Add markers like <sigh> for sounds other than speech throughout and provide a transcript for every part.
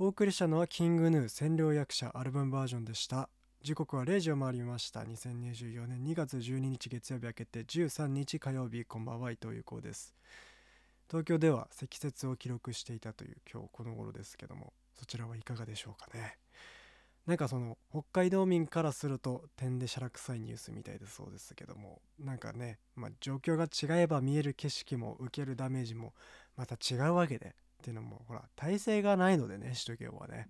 お送りしたのはキングヌー占領役者アルバムバージョンでした。時刻は0時を回りました。2024年2月12日月曜日明けて13日火曜日こんばんは伊藤優子です。東京では積雪を記録していたという今日この頃ですけどもそちらはいかがでしょうかね。なんかその北海道民からすると点でしゃらくさいニュースみたいでそうですけどもなんかね、まあ、状況が違えば見える景色も受けるダメージもまた違うわけでっていうのもほら体勢がないのでね首都圏はね。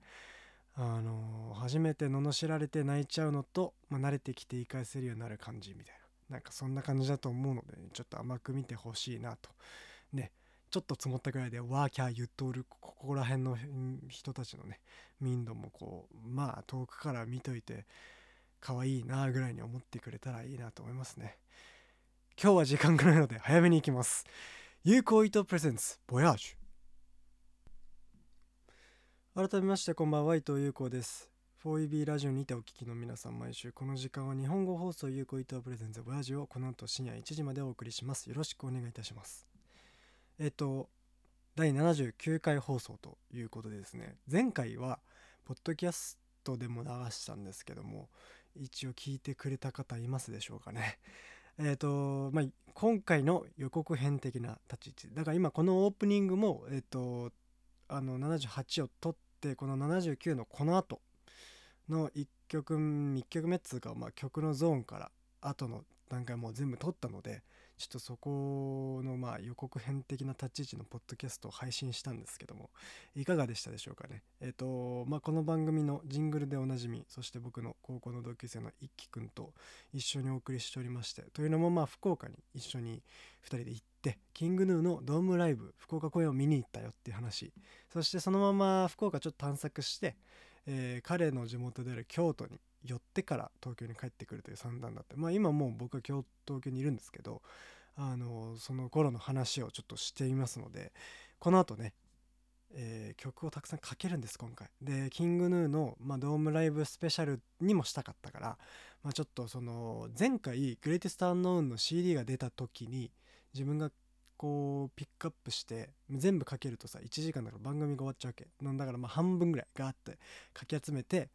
あの、初めて罵られて泣いちゃうのと、まあ、慣れてきて言い返せるようになる感じみたいな。なんかそんな感じだと思うので、ね、ちょっと甘く見てほしいなと。ね。ちょっと積もったぐらいでワーキャー言っとるここら辺の人たちのね民度もこうまあ遠くから見といて可愛いなぐらいに思ってくれたらいいなと思いますね。今日は時間がないので早めに行きます。有効糸プレゼンツボヤージュ改めましてこんばんは伊藤優子です。4EB ラジオにてお聞きの皆さん毎週この時間は日本語放送有効伊藤プレゼンツボヤジをこの後深夜1時までお送りします。よろしくお願いいたします。えっと第79回放送ということでですね。前回はポッドキャストでも流したんですけども一応聞いてくれた方いますでしょうかね。<laughs> えっ、とまあ今回の予告編的な立ち位置。だから今このオープニングもえっ、とあの78を撮ってこの79のこの後の1曲1曲目っつうか、まあ、曲のゾーンから後の段階もう全部撮ったのでちょっとそこのまあ予告編的な立ち位置のポッドキャストを配信したんですけどもいかがでしたでしょうかね。えっ、ー、とまあこの番組のジングルでおなじみそして僕の高校の同級生の一輝くんと一緒にお送りしておりましてというのもまあ福岡に一緒に2人で行ってキングヌーのドームライブ福岡公演を見に行ったよっていう話。そしてそのまま福岡ちょっと探索してえー、彼の地元である京都に寄ってから東京に帰ってくるという算段だってまあ今もう僕は京東京にいるんですけどあのその頃の話をちょっとしていますのでこの後ね、えー、曲をたくさんかけるんです今回。でキングヌーの、まあ、ドームライブスペシャルにもしたかったから、まあ、ちょっとその前回グレイテストアンノーンの CD が出た時に自分がこうピックアップして全部かけるとさ1時間だから番組が終わっちゃうわけだからまあ半分ぐらいガーってかき集めて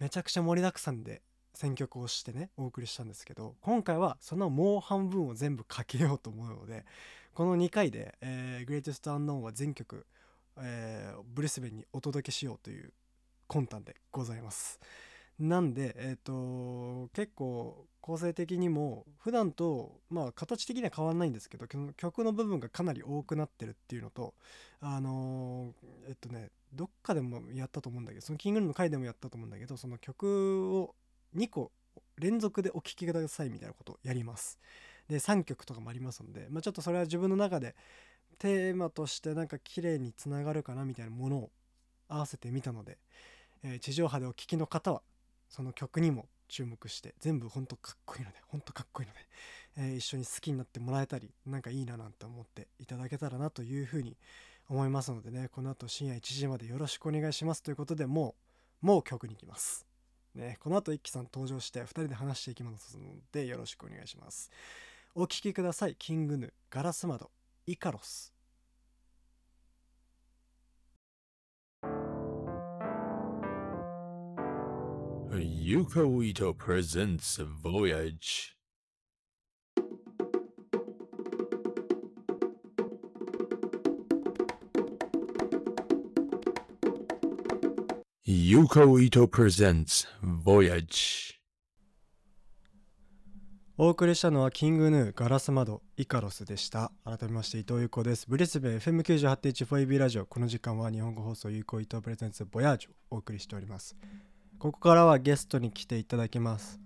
めちゃくちゃ盛りだくさんで選曲をしてねお送りしたんですけど今回はそのもう半分を全部かけようと思うのでこの2回で「えー、グレイテスト・アンノーン」は全曲、えー、ブリスベンにお届けしようという魂胆でございます。なんで、えっ、と結構構成的にも普段とまあ形的には変わらないんですけど曲の部分がかなり多くなってるっていうのとあの、えっとねどっかでもやったと思うんだけどそのキングルームの回でもやったと思うんだけどその曲を2個連続でお聴きくださいみたいなことをやります。で3曲とかもありますので、まあ、ちょっとそれは自分の中でテーマとしてなんか綺麗につながるかなみたいなものを合わせてみたので、え、地上波でお聴きの方はその曲にも注目して全部ほんとかっこいいのでほんとかっこいいので、えー、一緒に好きになってもらえたりなんかいいななんて思っていただけたらなというふうに思いますのでねこの後深夜1時までよろしくお願いします。ということでもうもう曲に行きます。ね、この後一輝さん登場して2人で話していきますのでよろしくお願いします。お聴きください。キングヌガラス窓イカロス。Yuko Ito presents Voyage. Yuko Ito presents Voyage. お送りしたのはキングヌーガラス窓イカロスでした。改めまして伊藤優子です。ブリスベン FM98.1 4 b ラジオ。この時間は日本語放送有効伊藤プレゼンツボヤージュをお送りしております。ここからはゲストに来ていただきます。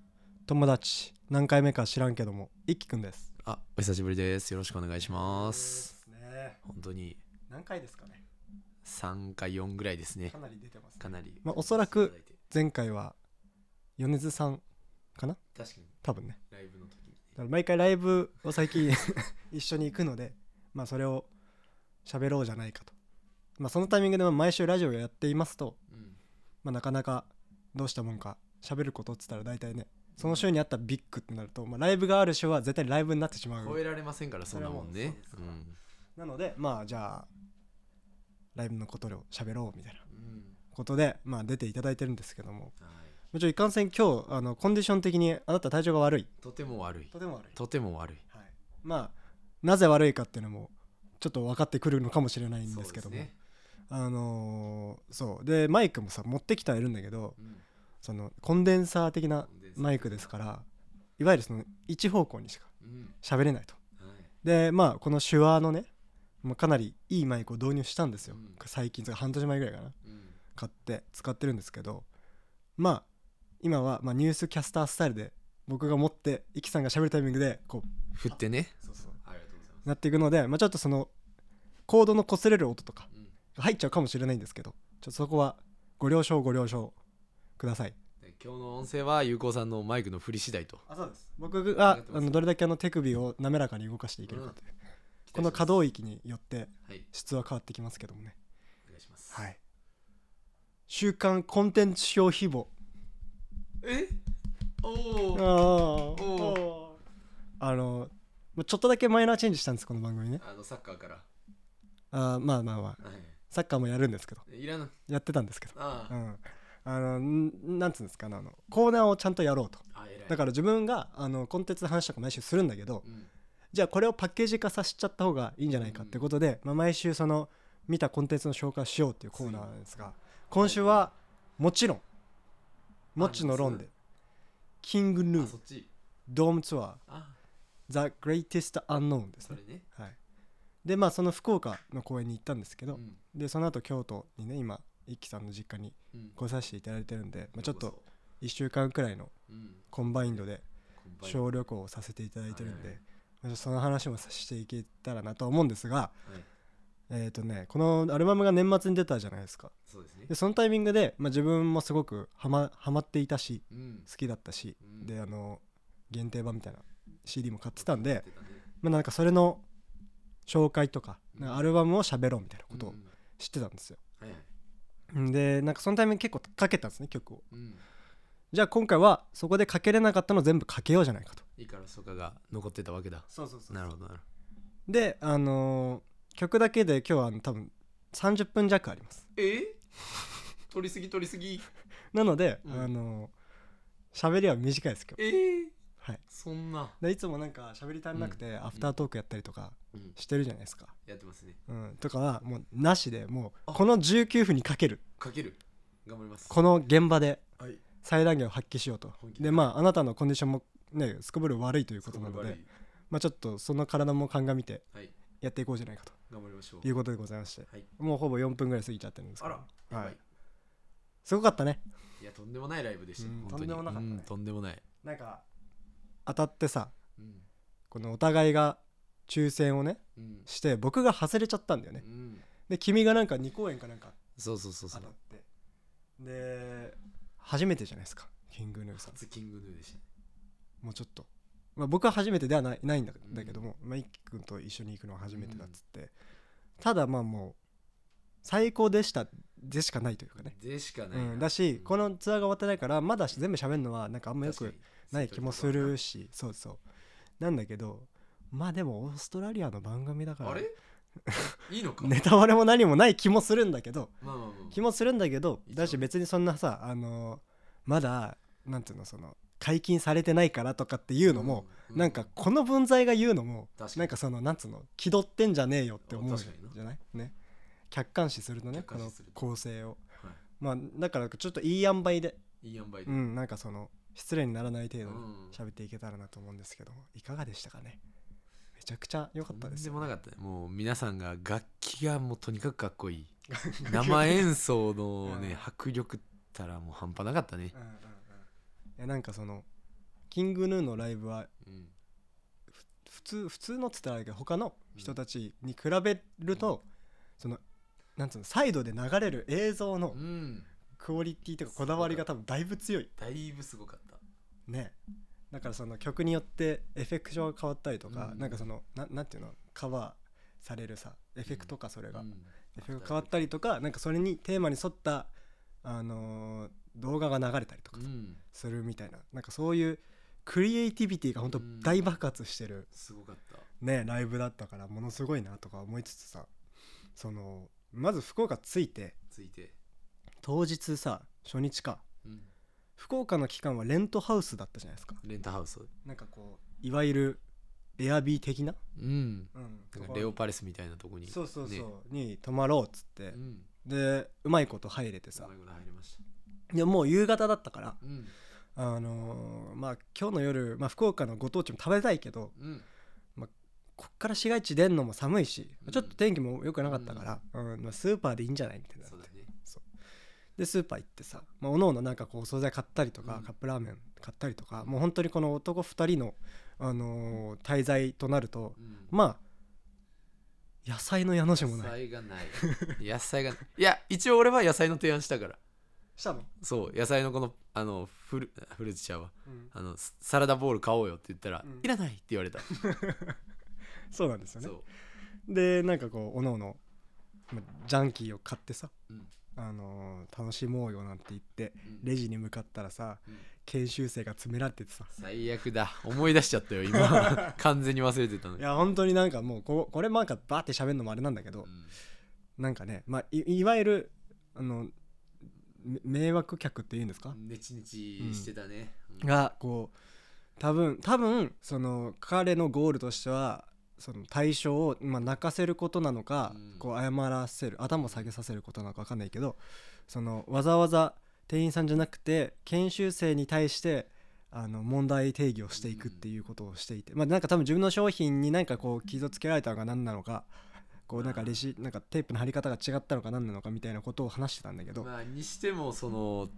友達何回目か知らんけども一輝くんです。あお久しぶりです。よろしくお願いします。ね。本当に。何回ですかね？3か4ぐらいですね。かなり出てます、ね、かなり、まあ、おそらく前回は米津さんかな？確かに。多分ね。ライブの時に、ね、だから毎回ライブを最近 <laughs> 一緒に行くのでまあそれを喋ろうじゃないかと。まあそのタイミングで毎週ラジオをやっていますと、うん、まあなかなかどうしたもんか喋ることっつったら大体ねその週にあったビッグってなると、まあ、ライブがある週は絶対ライブになってしまう。超えられませんからそんなもんね、うん、なのでまあじゃあライブのことを喋ろうみたいなことで、まあ、出ていただいてるんですけども。はい。もちろんいかんせん今日あのコンディション的にあなた体調が悪い。とても悪い。とても悪い、とても悪い。はい、まあなぜ悪いかっていうのもちょっと分かってくるのかもしれないんですけども。そうねあのーそう。でマイクもさ持ってきてはいるんだけどうん。そのコンデンサー的なマイクですからいわゆるその一方向にしかうん。喋れないと。はい。でまあこの手話のねまあかなりいいマイクを導入したんですよ、うん。最近半年前ぐらいかな。うん。買って使ってるんですけどまあ今はまあニュースキャスタースタイルで僕が持ってイキさんが喋るタイミングでこう振ってね。なっていくので、まあ、ちょっとそのコードの擦れる音とかうん。が入っちゃうかもしれないんですけどちょっとそこはご了承ご了承ください。で今日の音声は有効さんのマイクの振り次第と。あそうです。僕があのどれだけあの手首を滑らかに動かしていけるかという、この可動域によってはい。質は変わってきますけどもね。お願いします。はい。週刊コンテンツ消費簿。え？おあおあのまあちょっとだけマイナーチェンジしたんですこの番組ね。あのサッカーから。あーまあまあまあ。はサッカーもやるんですけど。いいらぬやってたんですけど。ああ。うん。あのんなんつうんですかねあのコーナーをちゃんとやろうと。だから自分があのコンテンツの話とか毎週するんだけどうん。じゃあこれをパッケージ化させちゃった方がいいんじゃないかってことで、まあ、毎週その見たコンテンツの紹介をしようっていうコーナーなんですが今週はもちろんもちの論でキングヌードームツアーあ。The Greatest Unknown ですね、ね。はい、でまあその福岡の公演に行ったんですけど、うん。でその後京都にね今一輝さんの実家にうん。来させていただいてるんで、まあ、ちょっとようこ1週間くらいのコンバインドで小旅行をさせていただいてるんで、はい。まあその話もさせていけたらなと思うんですがはい。えっ、とねこのアルバムが年末に出たじゃないですか。そうですね。でそのタイミングで、まあ、自分もすごくハマハマっていたしうん。好きだったし、うん。であの限定版みたいな CD も買ってたんでまあ、なんかそれの紹介とかアルバムを喋ろうみたいなことをうん。知ってたんですよ、でなんかそのタイミング結構かけたんですね曲を。うん。じゃあ今回はそこでかけれなかったのを全部かけようじゃないかと。いいからそかが残ってたわけだ。そうそうそなるほどなるであのー曲だけで今日はあの多分30分弱あります。え？取りすぎ取りすぎ。<laughs> なので、うん。あのー喋りは短いです今日。ええはい。そんな。でいつもなんか喋り足りなくて、アフタートークやったりとかうん。してるじゃないですか、やってますね。うん、とかはもうなしでもうあ。この19分にかける。かける。頑張ります。この現場ではい。最大限を発揮しようと。本気で。でまああなたのコンディションもねすこぶる悪いということなのでまあちょっとその体も鑑みてはい。やっていこうじゃないかと。頑張りましょう。いうことでございまして。はい。もうほぼ4分ぐらい過ぎちゃってるんですけど。あら。やばはい。いすごかったね。いやとんでもないライブでしたうん。本当に。とんでもなかったね。うんとんでもない。なんか当たってさうん。このお互いが抽選をねうん。して僕が外れちゃったんだよね。うん。で君がなんか2公演かなんかそうそうそうそう。当たって。で初めてじゃないですか。キングヌーさん。初キングヌーでした。もうちょっと、まあ、僕は初めてではないないんだだけども、まあ、一輝くんと一緒に行くのは初めてだっつって、ただまあもう最高でしたでしかないというかね、でしかないうん、だしこのツアーが終わってないからまだ全部喋るのはなんかあんまよくない気もするしそうそう。なんだけどまあでもオーストラリアの番組だからあれ？<laughs> いいのか？ネタバレも何もない気もするんだけどまあまあまあ。気もするんだけどだし別にそんなさあのまだなんていうのその解禁されてないからとかっていうのも、うなんかこの文在が言うのもなんかそのなんつうの気取ってんじゃねえよって思うじゃない？ね客観視するとねこの構成を。はまあだからちょっといい塩梅で。いいい塩梅で。うんなんかその失礼にならない程度にうん。喋っていけたらなと思うんですけどいかがでしたかね？めちゃくちゃ良かったですとんでもなかったね。もう皆さんが楽器がもうとにかくかっこいい。<laughs> 生演奏のねうん。迫力ったらもう半端なかったね。うんうんうん。いやなんかそのキングヌーのライブはうん。普通普通のっつったらあれだけど他の人たちに比べると、そのなんつうのサイドで流れる映像のうん。クオリティとかこだわりが多分だいぶ強い。だいぶすごかった。ね。だからその曲によってエフェクションが変わったりとか、うん。なんかそのななんていうの？カバーされるさエフェクトかそれが、うん。エフェクトが変わったりとかなんかそれにテーマに沿った、あのー動画が流れたりとかうん。するみたいな、なんかそういうクリエイティビティが本当うん。大爆発してる、すごかった。ねライブだったからものすごいなとか思いつつさそのまず福岡着いてついて。当日さ初日か。うん。福岡の期間はレントハウスだったじゃないですか。レンタハウス。なんかこういわゆるエアビー的な、うん。うん。なんかレオパレスみたいなとこにそうそうそう、ね。に泊まろうっつって。う、ん。でうまいこと入れてさ。うまいこと入りました。でもう夕方だったからうん。あのーまあ今日の夜、まあ、福岡のご当地も食べたいけどうんこっから市街地出んのも寒いし、うん。ちょっと天気も良くなかったから、うん。まあ、スーパーでいいんじゃないみたいなそうだね。でスーパー行ってさ、まあ、おのおのなんかこうお惣菜買ったりとか、うん。カップラーメン買ったりとかもう本当にこの男2人の、あのー滞在となるとうん。まあ野菜の矢の字も野ない。菜がない。野菜がない。いや一応俺は野菜の提案したから。したの、そう野菜のこのあのフルフルーツちゃうん。あのササラダボール買おうよって言ったら、うん。いらないって言われた <laughs> <laughs> そうなんですよね。でなんかこうおのおのまあジャンキーを買ってさ、うん。あのー楽しもうよなんて言ってうん。レジに向かったらさうん。研修生が詰められててさ。最悪だ。思い出しちゃったよ今。<laughs> 完全に忘れてたのに。いや本当になんかもうここれなんかバーって喋るのもあれなんだけど、うん。なんかね、まあ、いいわゆるあのめ迷惑客っていうんですか、ネチネチしてたね、うん。がこう多分多分その彼のゴールとしてはその対象を、まあ、泣かせることなのか、うん。こう謝らせる頭を下げさせることなのか分かんないけどそのわざわざ店員さんじゃなくて研修生に対してあの問題定義をしていくっていうことをしていて、まあなんか多分自分の商品に何かこう傷つけられたのか何なのかこうなんかレシなんかテープの貼り方が違ったのか何なのかみたいなことを話してたんだけど、まあにしてもその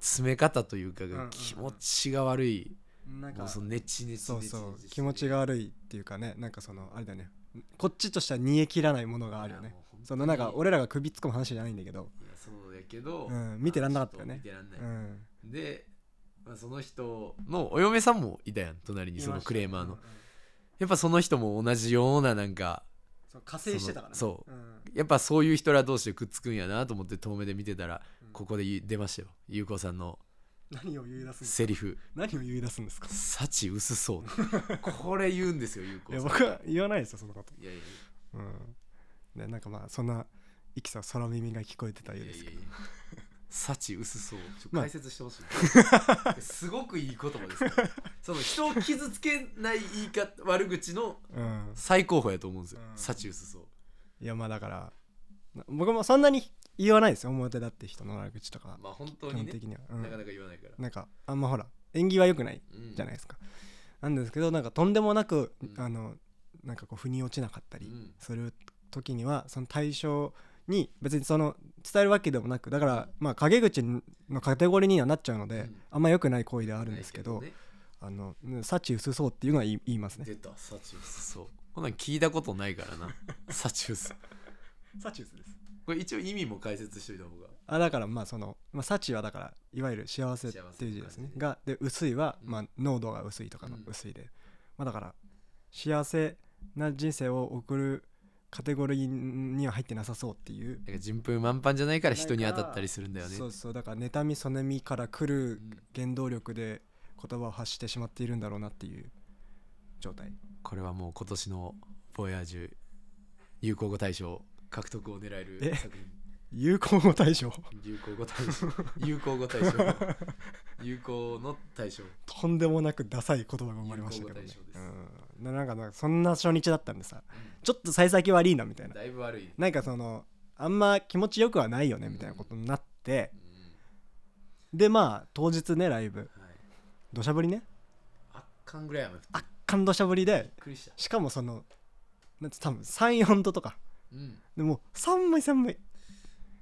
詰め方というか気持ちが悪い、なんかそのネチネチそうそう。気持ちが悪いっていうかねなんかそのあれだよね。こっちとしては煮え切らないものがあるよね。そのなんか俺らが首突っ込む話じゃないんだけど、いやそうやけど、うん見てらんなかったよね。見てらんない、うん、で、まあ、その人のお嫁さんもいたやん隣にそのクレーマーの、うんうんやっぱその人も同じようななんかそう加勢してたからね。そう。うん。やっぱそういう人ら同士でくっつくんやなと思って遠目で見てたら、うん。ここで出ましたよ。優子さんの何を言い出すんですか？セリフ。何を言い出すんです「か？幸薄そう」これ言うんですよ優子いや僕は言わないですよそのこと。いやいやいうん。でなんかまあそんないきさ空耳が聞こえてたようですけど。やいやいや。幸薄そう。解説してほしい、すごくいい言葉ですその人を傷つけない言い方悪口のうん。最高峰やと思うんですよ。うん。幸薄そう。いやまあだからな僕もそんなに言わないですよ表だって人の悪口とか。まあ本当基本にね的には、うん。なかなか言わないから、なんかあんまほら縁起は良くないうん。じゃないですか、なんですけどなんかとんでもなく、うん。あのなんかこう腑に落ちなかったりうん。する時にはその対象に別にその伝えるわけでもなくだからまあ陰口のカテゴリーにはなっちゃうので、うん。あんま良くない行為ではあるんですけどあのうん幸薄そうっていうのは言い言いますね。出た。幸薄そう。こんなん聞いたことないからな。幸薄幸薄です。これ一応意味も解説しといた方が。あだからまあその、まあ、幸はだからいわゆる幸せっていう字ですね。がで薄いは、うん。まあ、濃度が薄いとかのうん。薄いで、まあ、だから幸せな人生を送るカテゴリーには入ってなさそうっていう。なんか順風満帆じゃないから人に当たったりするんだよね。そうそう。だから妬みそねみから来るうん。原動力で言葉を発してしまっているんだろうなっていう状態。これはもう今年の「ボヤージュ」流行語大賞獲得を狙えるえ作品。有効語大賞？流行語大賞。流行語大賞。<laughs> 流行の大賞。とんでもなくダサい言葉が生まれましたけどね。有効語大賞です。うん。でなんかなんかそんな初日だったんでさちょっと幸先悪いなみたいな。だいぶ悪い、なんかそのあんま気持ちよくはないよねみたいなことになって。うん。でまあ当日ねライブ。はい、土砂降りね。圧巻ぐらい雨降って圧巻土砂降りでしかもそのなんて多分34度とかうん、でもう寒い寒い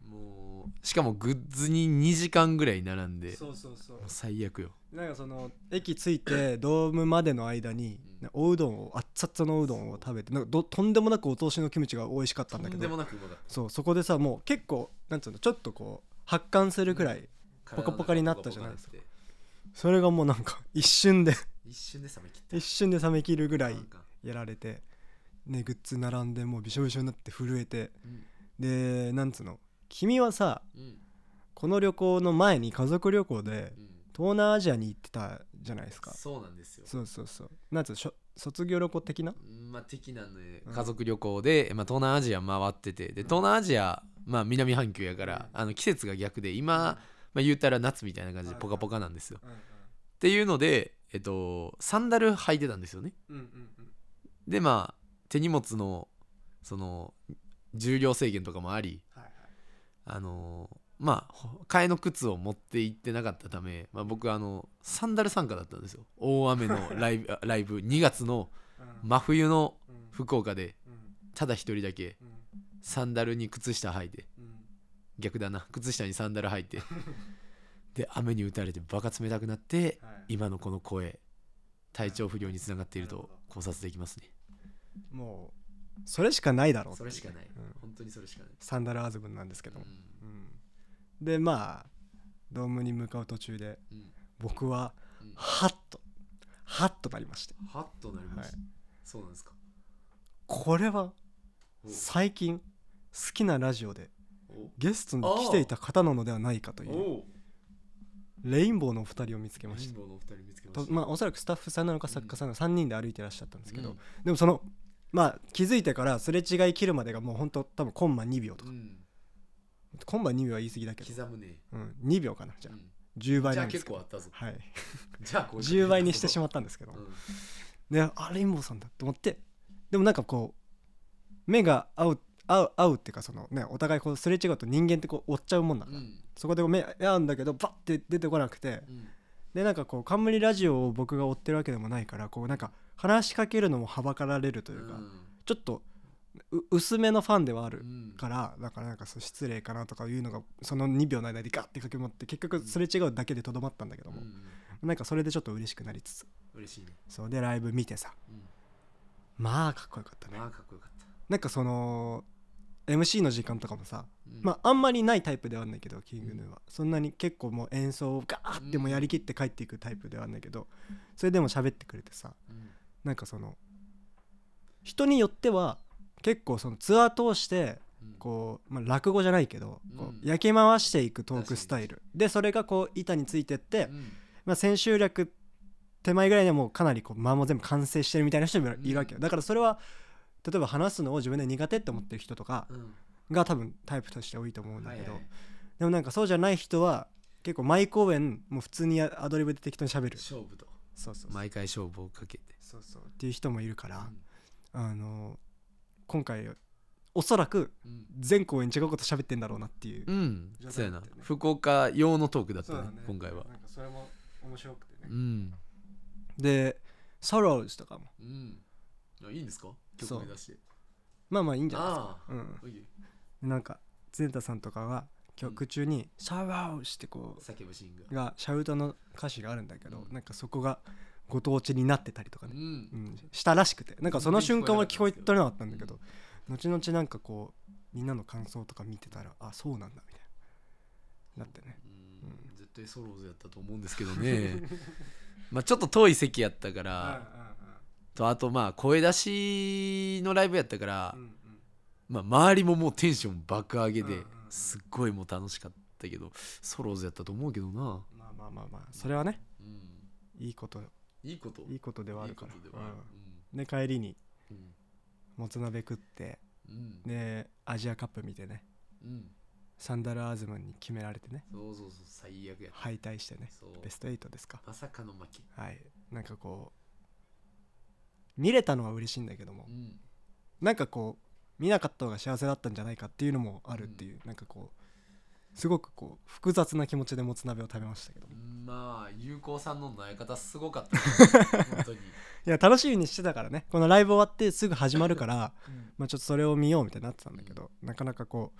もうしかもグッズに2時間ぐらい並んでそうそうそう。もう最悪よ。なんかその駅着いて <coughs> ドームまでの間にうん。おうどんを熱々のおうどんを食べてなんかどとんでもなくお通しのキムチが美味しかったんだけとんでもどなくうまかった。そうそこでさもう結構なんつうのちょっとこう発汗するくらいポカポカになったじゃないですか。かそれがもうなんか一瞬で一瞬で冷め切った。一瞬で冷めきるぐらいなんか。やられてねグッズ並んでもうびしょびしょになって震えて。うん。でなんつうの？君はさうん。この旅行の前に家族旅行でうん。東南アジアに行ってたじゃないですか。そうなんですよ。そうそうそう。なんつうの？しょ卒業旅行的な？まあ的なねうん。家族旅行で、まあ、東南アジア回ってて。で東南アジアまあ南半球やからあの季節が逆で今、まあ、言うたら夏みたいな感じでポカポカなんですよ。うんっていうので、えっと、サンダル履いてたんですよね。うんうんうん。でまあ手荷物のその重量制限とかもありはいはい。あのまあほ替えの靴を持って行ってなかったため、まあ、僕あのサンダル参加だったんですよ。大雨の <laughs> ライブあライブ2月のうん。真冬のうん。福岡でうん。ただ一人だけうん。サンダルに靴下履いてうん。逆だな靴下にサンダル履いて <laughs> で雨に打たれてバカ冷たくなってはい。今のこの声体調不良につながっていると考察できますねもうそれしかないだろうそれしかない、うん。本当にそれしかない、サンダルアズムンなんですけども、うん。うん。でまあドームに向かう途中でうん。僕はうん。ハッとハッとなりまして。ハッとなりました、はい。そうなんですか。これはお。最近好きなラジオでお。ゲストに来ていた方なのではないかというおレインボーのお二人を見つけましたレインボーのお二人見つけました。とまあおそらくスタッフさんなのか作家さんが3人で歩いてらっしゃったんですけど、うん。でもそのまあ気づいてからすれ違い切るまでがもう本当多分コンマ2秒とか、うん。コンマ2秒は言い過ぎだけど、刻むね。うん、2秒かなじゃあ、うん。10倍じゃあなんですけど。結構あったぞ。はい。<laughs> じゃあこう10倍にしてしまっったんですけど、うん。であレインボーさんだと思って。でもなんかこう目が合う合う合うっていうかそのねお互いこうすれ違うと人間ってこう追っちゃうもんだから、うん。そこで目合うんだけどバッて出てこなくて。うんでなんかこう冠ラジオを僕が追ってるわけでもないからこうなんか話しかけるのもはばかられるというか、ちょっとう薄めのファンではあるうん。からだからなんかそう失礼かなとかいうのがその2秒の間でガッて駆け持って結局すれ違うだけでとどまったんだけども、うん。なんかそれでちょっと嬉しくなりつつ。嬉しいね。そうでライブ見てさうん。まあかっこよかったね。まあかっこよかった。なんかその MC の時間とかもさ、うん。まああんまりないタイプではないけどキングヌーは、そんなに結構もう演奏をガーってもうやりきって帰っていくタイプではないけどそれでも喋ってくれてさうん。なんかその人によっては結構そのツアー通してうん。こう、まあ、落語じゃないけど、こう焼き回していくトークスタイル。でそれがこう板についてって、うん。まあ、千秋楽手前ぐらいでもうかなりこう間も全部完成してるみたいな人もいるわけよ、うん。だからそれは例えば話すのを自分で苦手って思ってる人とかうん。が多分タイプとして多いと思うんだけど、でもなんかそうじゃない人は結構毎公演もう普通にアドリブで適当に喋る。勝負と。そうそう毎回勝負をかけて。そうそう。っていう人もいるから、うん。あの今回おそらくうん。全公演違うこと喋ってんだろうなっていう、うん。そうやな。福岡用のトークだったねね。今回は。なんかそれも面白くてね。うん。で「ソローズ」とかも。うん。あいいんですか？曲名出し。てまあまあいいんじゃないですか。ああ。うん。なんかゼンタさんとかは曲中に「サワーしてこ叫ぶシーンうがシャウトの歌詞があるんだけど、うん。なんかそこがご当地になってたりとかね、うん。うん。したらしくて。なんかその瞬間は聞こえ取れなかったんだけど、後々なんかこうみんなの感想とか見てたらあそうなんだみたいな。なってね。うん。絶対ソローズやったと思うんですけどね。<laughs> まあちょっと遠い席やったからとあとまあ声出しのライブやったからうんうん。まあ周りももうテンション爆上げでうんうんうん。すっごいもう楽しかったけどソローズやったと思うけどな。まあまあまあまあそれはねうん。いいこと。いいこと。いいことではあるから。いいでうん。で帰りにうん。もつ鍋食ってうん。でアジアカップ見てね。うん。サンダルアーズマンに決められてね。そうそうそう最悪や敗退してね。ベスト8ですか。まさかの負け。はい。なんかこう見れたのは嬉しいんだけども。うん。なんかこう見なかった方が幸せだったんじゃないかっていうのもあるっていう、なんかこうすごくこう複雑な気持ちでもつ鍋を食べましたけども。まあ有効さんの投げ方すごかったね。<laughs> 本当に。いや楽しみにしてたからね。このライブ終わってすぐ始まるからまあちょっとそれを見ようみたいになってたんだけど、なかなかこ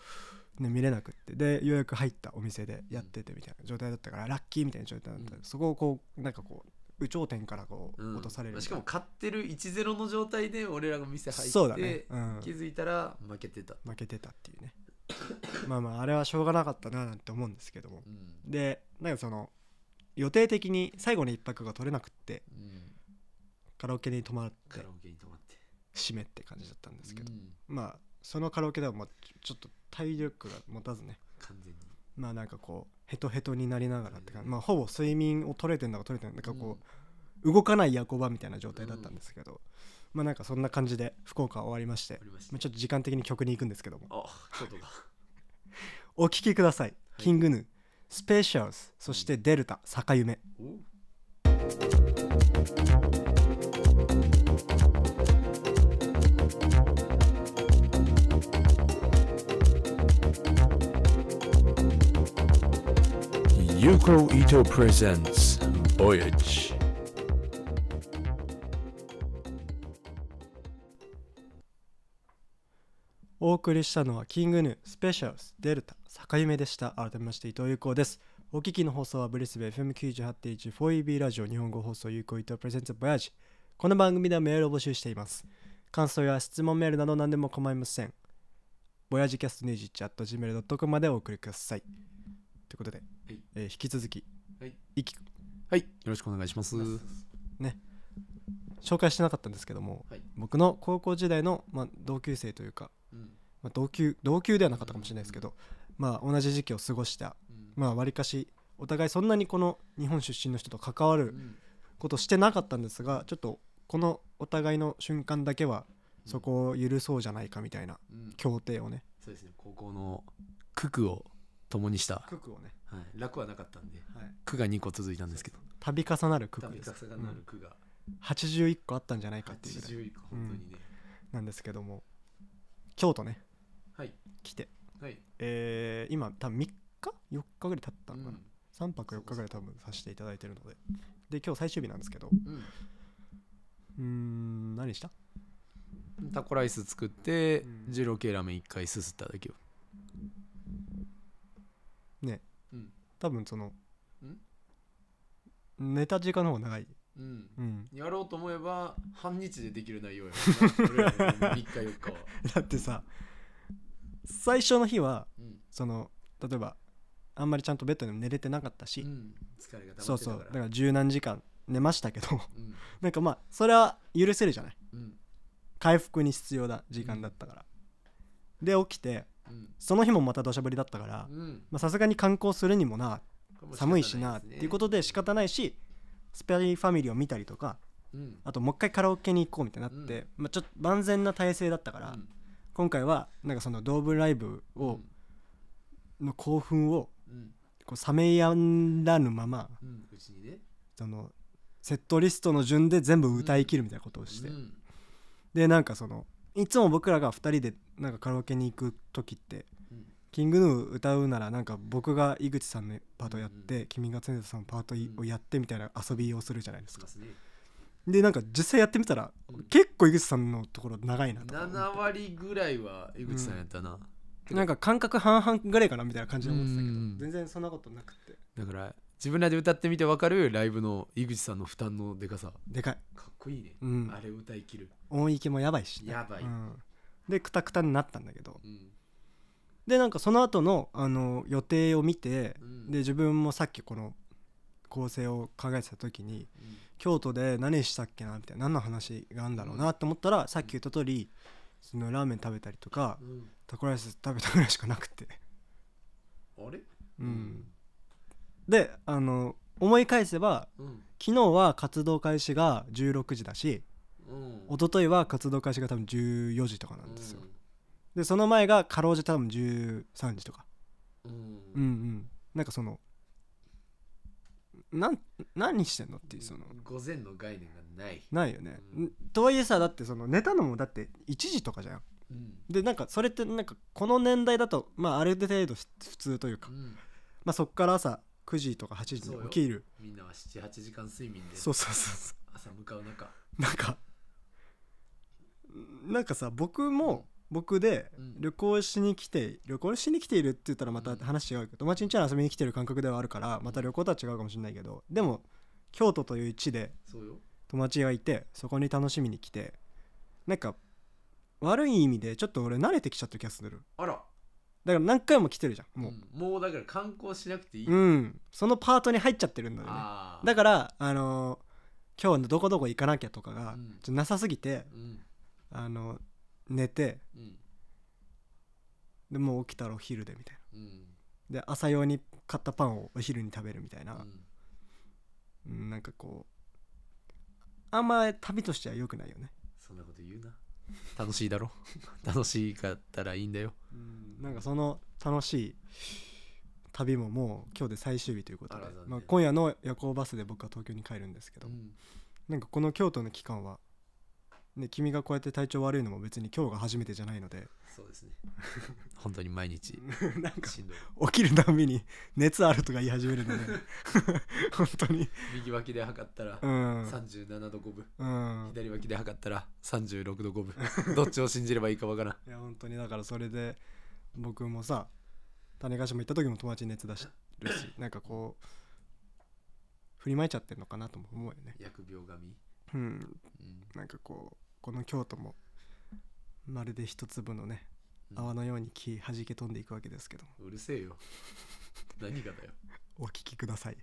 う、ね、見れなくって。でようやく入ったお店でやっててみたいな状態だったからラッキーみたいな状態だった、うん。そこをこうなんかこう有頂天からこう、うん。落とされるみたいな。しかも勝ってる1-0の状態で俺らが店入ってそうだね、うん、気づいたら負けてた、負けてたっていうね。<coughs> まあまああれはしょうがなかったななんて思うんですけども。うん。でなんかその予定的に最後の一泊が取れなくってうん、カラオケに泊まってカラオケに泊まって。締めって感じだったんですけど、うん。まあそのカラオケではまあちょちょっと体力が持たずね。完全にまあなんかこうヘトヘトになりながらって感じまあほぼ睡眠を取れてんだか取れてんだかこう、動かない夜行場みたいな状態だったんですけど、まあなんかそんな感じで福岡は終わりましてまあ、ちょっと時間的に曲に行くんですけども。<laughs> お聞きください、キングヌー。スペシャルスそしてデルタ坂夢 Yuko Ito presents Voyage. お送りしたのはキングヌースペシャルスデルタ坂夢でした。改めまして伊藤優子です。お聞きの放送はブリスベ FM98.1 4EB ラジオ日本語放送有効伊藤プレゼンツボヤージこの番組ではメールを募集しています。感想や質問メールなど何でも構いません。ボヤジキャストニュージッチ at gmail.com までお送りください。ということで、はい。えー引き続きはい。いきはい。よろしくお願いします。ね。紹介してなかったんですけども、はい。僕の高校時代の、まあ、同級生というか、うん。まあ、同級同級ではなかったかもしれないですけど、まあ同じ時期を過ごしたうん。まあわりかしお互いそんなにこの日本出身の人と関わるうん。ことしてなかったんですがちょっとこのお互いの瞬間だけはそこを許そうじゃないかみたいなうん。協定をね。そうですね。高校の九九を共にした、九九をね、はい、楽はなかったんで。はい、九が2個続いたんですけど。度重なる九。九度です、重なる九が。うん。81個あったんじゃないかっていうぐらい。81個本当にね、なんですけども。京都ね。はい。来て。はい、えー今多分3日？4日ぐらい経ったのかな、うん。3泊4日ぐらい多分させていただいてるので。で今日最終日なんですけど。うん。うーん何した？タコライス作って、うん。二郎系ラーメン1回すすっただけよねうん多分その寝た時間の方が長い。うん。うん。やろうと思えば半日でできる内容やもんな。<laughs> 俺らの3日4日は、だってさ最初の日はうん。その例えばあんまりちゃんとベッドでも寝れてなかったし、うん、疲れが溜まってたから。そうそう。だから十何時間寝ましたけどうん。<laughs> なんかまあそれは許せるじゃない。うん。回復に必要な時間だったから、で起きてうん。その日もまた土砂降りだったからさすがに観光するにもな寒いしなっていうことで仕方ないしスペアリーファミリーを見たりとかうん。あともう一回カラオケに行こうみたいになって、まあ、ちょっと万全な体制だったから、うん。今回はなんかそのドーブライブを、の興奮をうん。こう冷めやらぬままそのセットリストの順で全部歌い切るみたいなことをして、うん。でなんかそのいつも僕らが2人でなんかカラオケに行く時ってうん「キングヌー歌うならなんか僕が井口さんのパートやって、うん。君が千田さんのパートうん。をやってみたいな遊びをするじゃないですか。でなんか実際やってみたら、うん。結構井口さんのところ長いなとか思って。7割ぐらいは江口さんやったな、なんか感覚半々ぐらいかなみたいな感じで思ってたけどうん全然そんなことなくて。だから自分らで歌ってみて分かるライブの井口さんの負担のでかさ。でかい、かっこいいね、うん。あれ歌い切る音域もやばいしね、やばい。うん。でクタクタになったんだけど。うん。でなんかその後のあの予定を見て、うん。で自分もさっきこの構成を考えてた時にうん。京都で何したっけなみたいな何の話があるんだろうなって思ったら、さっき言った通りそのラーメン食べたりとか、うん。タコライス食べたぐらいしかなくて。あれ？うん。であの思い返せばうん。昨日は活動開始が16時だしうん。一昨日は活動開始が多分14時とかなんですよ、うでその前がかろうじて多分13時とか。ん。うんうん。なんかそのなん何してんのっていうその。午前の概念がない、ないよね、うん。んとはいえさだってその寝たのもだって1時とかじゃん。うん。でなんかそれってなんかこの年代だとまあある程度普通というか、うん。まあそっから朝9時とか8時に起きる。みんなは78時間睡眠で。そうそうそうそ朝向かう中。うなんかなんかさ僕も僕でうん。旅行しに来て旅行しに来ているって言ったらまたうん。話違うけど友達ん家に遊びに来てる感覚ではあるからまた旅行とは違うかもしれないけどでも京都という地で友達がいてそこに楽しみに来てなんか悪い意味でちょっと俺慣れてきちゃった気がする。あら。だから何回も来てるじゃんもう。ん。もうだから観光しなくていい、ううん。そのパートに入っちゃってるんだよね。だからあのー今日どこどこ行かなきゃとかがうん。ちょっとなさすぎてうんあの寝てうん。でもう起きたらお昼でみたいうん。なで朝用に買ったパンをお昼に食べるみたいな、うん。うん、なんかこうあんま旅としては良くないよね。そんなこと言うな。楽しいだろ。<laughs> 楽しかったらいいんだよ。うんなんかその楽しい旅ももう今日で最終日ということで。まあ、今夜の夜行バスで僕は東京に帰るんですけど、うん。なんかこの京都の期間は、ね、君がこうやって体調悪いのも別に今日が初めてじゃないので。そうですね。<laughs> 本当に毎日。<laughs> なんか起きるたんびに熱あるとか言い始めるので。<laughs> 本当に。右脇で測ったらうん、37度5分。うん、左脇で測ったら36度5分。どっちを信じればいいかわからん。いや本当に。だからそれで僕もさ種子島行った時も友達に熱出してるしなんかこう振りまいちゃってるのかなとも思うよね。疫病神、うん。うん。なんかこうこの京都もまるで一粒のねうん。泡のように気弾け飛んでいくわけですけども。うるせえよ。何がだよ。<laughs> お聞きください。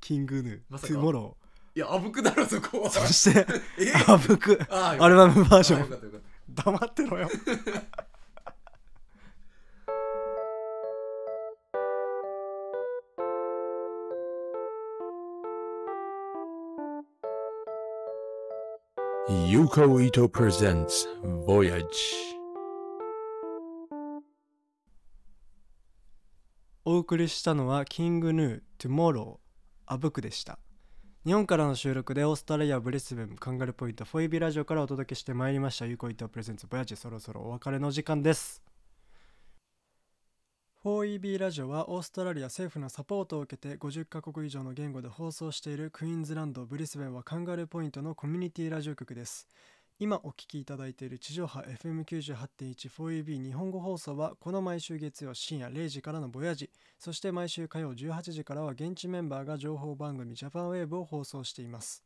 キングヌー、まトゥモロいやあぶくだろそこは。ーそして <laughs> え？あぶくあアルバムバージョン。黙ってろよ Yuko Ito presents Voyage. お送りしたのはキングヌートゥモローアブクでした。日本からの収録でオーストラリアブリスベンカンガルポイントフォイビラジオからお届けしてまいりました。ユーコイトプレゼンツボヤジそろそろお別れの時間です。4EB ラジオはオーストラリア政府のサポートを受けて50カ国以上の言語で放送しているクイーンズランドブリスベンはカンガルーポイントのコミュニティラジオ局です。今お聞きいただいている地上波 FM98.14EB 日本語放送はこの毎週月曜深夜0時からのボヤジそして毎週火曜18時からは現地メンバーが情報番組ジャパンウェーブを放送しています。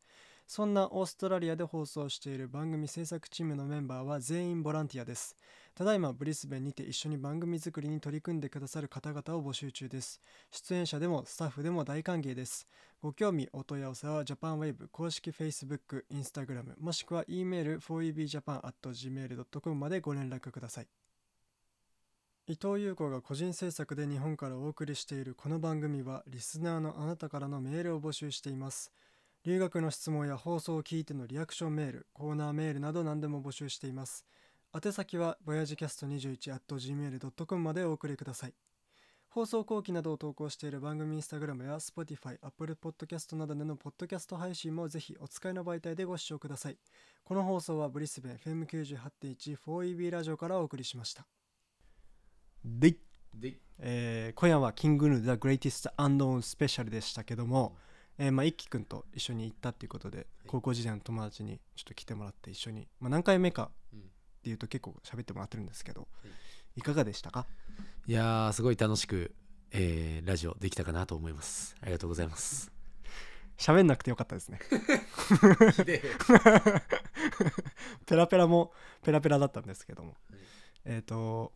そんなオーストラリアで放送している番組制作チームのメンバーは全員ボランティアです。ただいまブリスベンにて一緒に番組作りに取り組んでくださる方々を募集中です。出演者でもスタッフでも大歓迎です。ご興味お問い合わせはジャパンウェブ公式 Facebook、Instagram もしくは E メール 4ebjapan.gmail.com までご連絡ください。伊藤優子が個人制作で日本からお送りしているこの番組はリスナーのあなたからのメールを募集しています。留学の質問や放送を聞いてのリアクションメールコーナーメールなど何でも募集しています。宛先は voyagecast21.gmail.com までお送りください。放送後記などを投稿している番組インスタグラムや Spotify、Apple Podcast などでのポッドキャスト配信もぜひお使いの媒体でご視聴ください。この放送はブリスベン FM98.1 4EB ラジオからお送りしました。で。いで。えー今夜はキングヌー The Greatest Unknown スペシャルでしたけども、えーまあ、一輝くんと一緒に行ったっていうことで、高校時代の友達にちょっと来てもらって一緒に、まあ、何回目かうん。っていうと結構喋ってもらってるんですけど、い。かがでしたか？いやーすごい楽しく、えーラジオできたかなと思います。ありがとうございます。喋んなくてよかったですね。<laughs> ペラペラもペラペラだったんですけども、えっ、と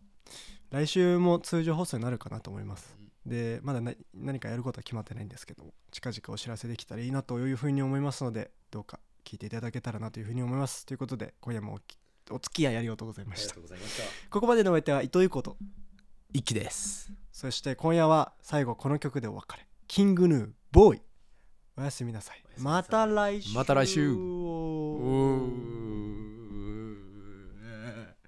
来週も通常放送になるかなと思いますでまだな何かやることは決まってないんですけども近々お知らせできたらいいなというふうに思いますのでどうか聞いていただけたらなというふうに思います。ということで今夜もお付き合いありがとうございました。ありがとうございました。ここまでのお相手は伊藤優子と一気です。そして今夜は最後この曲でお別れ。キングヌーボーイ。おやすみなさい。また来週。また来週